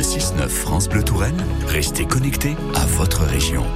Le 6-9 France Bleu Touraine, restez connectés à votre région.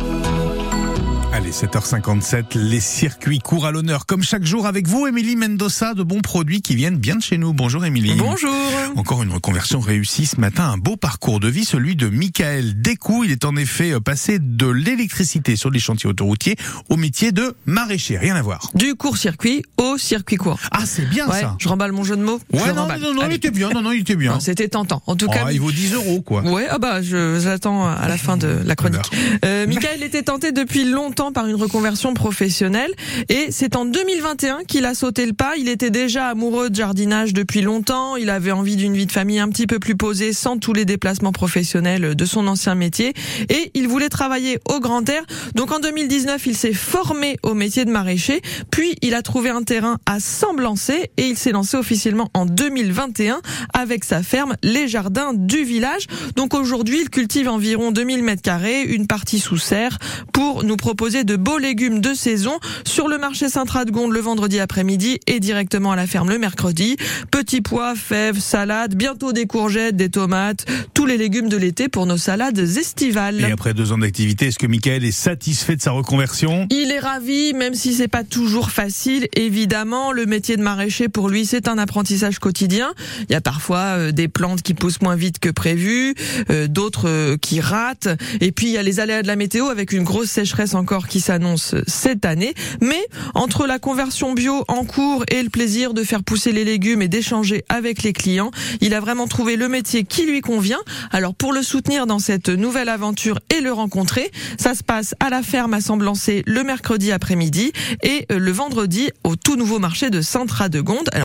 Allez, 7h57, les circuits courent à l'honneur comme chaque jour avec vous, Émilie Mendoza, de bons produits qui viennent bien de chez nous. Bonjour Émilie. Bonjour. Encore une reconversion réussie ce matin, un beau parcours de vie, celui de Michael Descou. Il est en effet passé de l'électricité sur les chantiers autoroutiers au métier de maraîcher, rien à voir. Du court-circuit au circuit court. Ah, c'est bien Ouais, ça. je remballe mon jeu de mots. Ouais, non, non, non, il était bien, non, non, il était bien. Non, C'était tentant. En tout Oh, cas, il vaut 10 euros, quoi. Ouais, ah bah je j'attends à la fin de la chronique. Euh, Michael était tenté depuis longtemps par une reconversion professionnelle et c'est en 2021 qu'il a sauté le pas. Il était déjà amoureux de jardinage depuis longtemps. Il avait envie d'une vie de famille un petit peu plus posée, sans tous les déplacements professionnels de son ancien métier et il voulait travailler au grand air. Donc en 2019, il s'est formé au métier de maraîcher, puis il a trouvé un terrain à Semblancer et il s'est lancé officiellement en 2021 avec sa ferme Les Jardins du village. Donc aujourd'hui, il cultive environ 2000 mètres carrés, une partie sous serre, pour nous proposer de beaux légumes de saison sur le marché Saint-Radegonde le vendredi après-midi et directement à la ferme le mercredi. Petits pois, fèves, salades, bientôt des courgettes, des tomates, tous les légumes de l'été pour nos salades estivales. Et après deux ans d'activité, est-ce que Michael est satisfait de sa reconversion? Il est ravi, même si c'est pas toujours facile. Évidemment, le métier de maraîcher pour lui, c'est un apprentissage quotidien. Il y a parfois euh, des plantes qui poussent moins vite que prévu, euh, d'autres euh, qui ratent, et puis il y a les aléas de la météo avec une grosse sécheresse encore qui s'annonce cette année. Mais entre la conversion bio en cours et le plaisir de faire pousser les légumes et d'échanger avec les clients, il a vraiment trouvé le métier qui lui convient. Alors pour le soutenir dans cette nouvelle aventure et le rencontrer, ça se passe à la ferme à Semblancer le mercredi après-midi et le vendredi au tout nouveau marché de Saint-Radegonde. Alors,